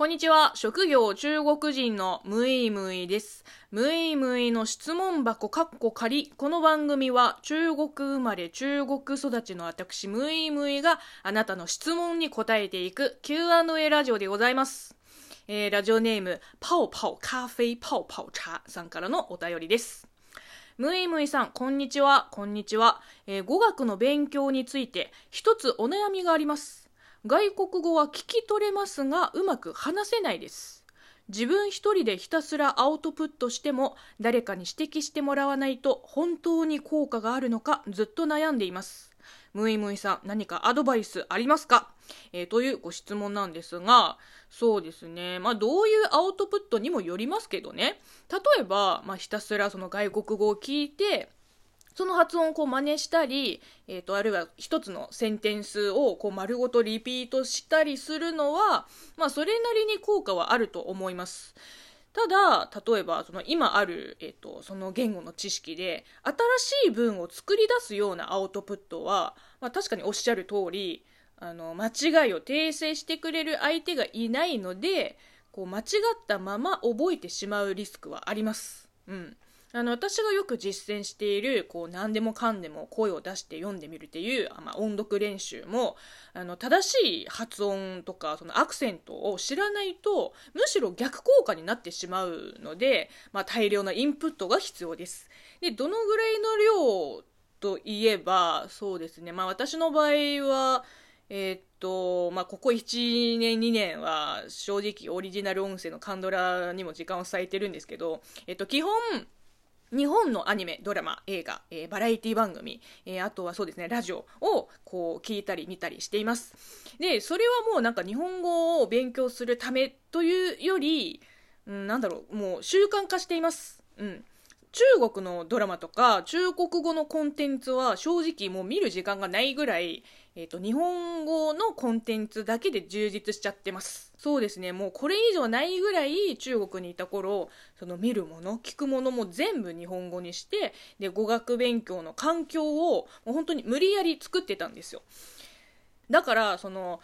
こんにちは。職業中国人のムイムイです。ムイムイの質問箱かっこ仮。この番組は中国生まれ中国育ちの私ムイムイがあなたの質問に答えていく Q&A ラジオでございます。えー、ラジオネームパオパオカフェパオパオ茶さんからのお便りです。ムイムイさん、こんにちは。こんにちは。えー、語学の勉強について一つお悩みがあります。外国語は聞き取れますがうまく話せないです。自分一人でひたすらアウトプットしても誰かに指摘してもらわないと本当に効果があるのかずっと悩んでいます。ムイムイさん何かアドバイスありますか、えー、というご質問なんですがそうですね。まあどういうアウトプットにもよりますけどね。例えば、まあ、ひたすらその外国語を聞いてその発音をこう真似したり、えーと、あるいは一つのセンテンスをこう丸ごとリピートしたりするのは、まあ、それなりに効果はあると思います。ただ例えばその今ある、えーと、その言語の知識で新しい文を作り出すようなアウトプットは、まあ、確かにおっしゃる通りあの間違いを訂正してくれる相手がいないのでこう間違ったまま覚えてしまうリスクはあります。うんあの私がよく実践しているこう何でもかんでも声を出して読んでみるっていう、まあ、音読練習もあの正しい発音とかそのアクセントを知らないとむしろ逆効果になってしまうので、まあ、大量なインプットが必要です。でどのぐらいの量といえばそうですね、まあ、私の場合はえー、っと、まあ、ここ1年、2年は正直オリジナル音声のカンドラにも時間を割いてるんですけど、えっと、基本、日本のアニメ、ドラマ、映画、えー、バラエティ番組、えー、あとはそうですね、ラジオをこう聞いたり見たりしています。で、それはもうなんか日本語を勉強するためというより、うん、なんだろう、もう習慣化しています。うん。中国のドラマとか中国語のコンテンツは正直もう見る時間がないぐらい、え、ー、と、日本語のコンテンツだけで充実しちゃってます。そうですね、もうこれ以上ないぐらい中国にいた頃、その見るもの、聞くものも全部日本語にして、で、語学勉強の環境をもう本当に無理やり作ってたんですよ。だから、その、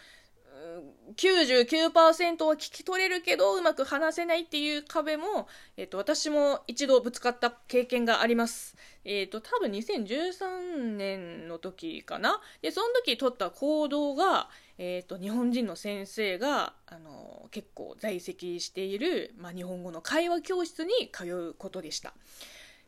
99%は聞き取れるけどうまく話せないっていう壁も、えっと、私も一度ぶつかった経験があります。えっと、多分2013年の時かな。で、その時取った行動が、えっと、日本人の先生が、あの、結構在籍している、まあ、日本語の会話教室に通うことでした。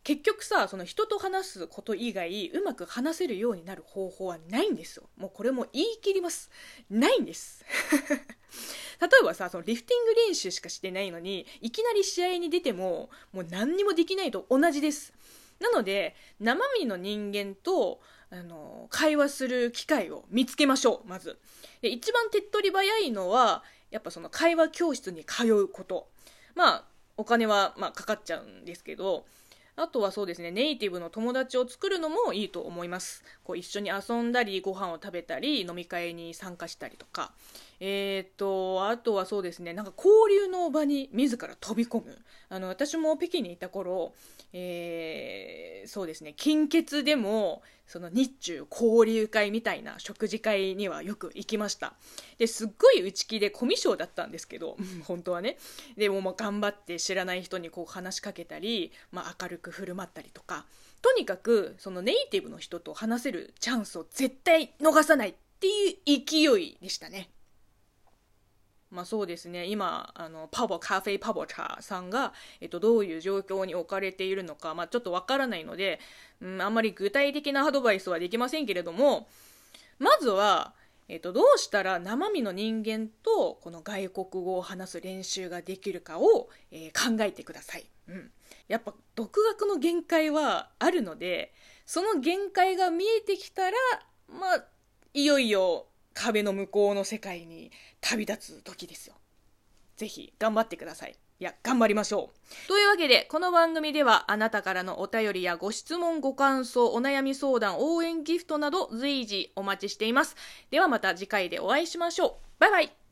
結局さその人と話すこと以外うまく話せるようになる方法はないんですよもうこれも言い切りますないんです 例えばさそのリフティング練習しかしてないのにいきなり試合に出てももう何にもできないと同じです。なので生身の人間とあの会話する機会を見つけましょうまず。で一番手っ取り早いのはやっぱその会話教室に通うこと。まあお金はまあかかっちゃうんですけどあとはそうですね、ネイティブの友達を作るのもいいと思います。こう一緒に遊んだり、ご飯を食べたり、飲み会に参加したりとか。えー、と、あとはそうですね、なんか交流の場に自ら飛び込む。あの、私も北京にいた頃、えー、そうですね、金欠でも、その日中交流会みたいな食事会にはよく行きました。で、すっごい内気でコミュ障だったんですけど、本当はね。でも頑張って知らない人にこう話しかけたり、まあ明るく振る舞ったりとか、とにかくそのネイティブの人と話せるチャンスを絶対逃さないっていう勢いでしたね。まあそうですね、今、あの、パボ、カフェパボチャーさんが、えっと、どういう状況に置かれているのか、まあちょっとわからないので、うん、あんまり具体的なアドバイスはできませんけれども、まずは、えっと、どうしたら生身の人間とこの外国語を話す練習ができるかを、えー、考えてください。うん。やっぱ独学の限界はあるので、その限界が見えてきたら、まあ、いよいよ壁の向こうの世界に旅立つ時ですよ。ぜひ頑張ってください。いや、頑張りましょう。というわけで、この番組ではあなたからのお便りやご質問、ご感想、お悩み相談、応援ギフトなど随時お待ちしています。ではまた次回でお会いしましょう。バイバイ。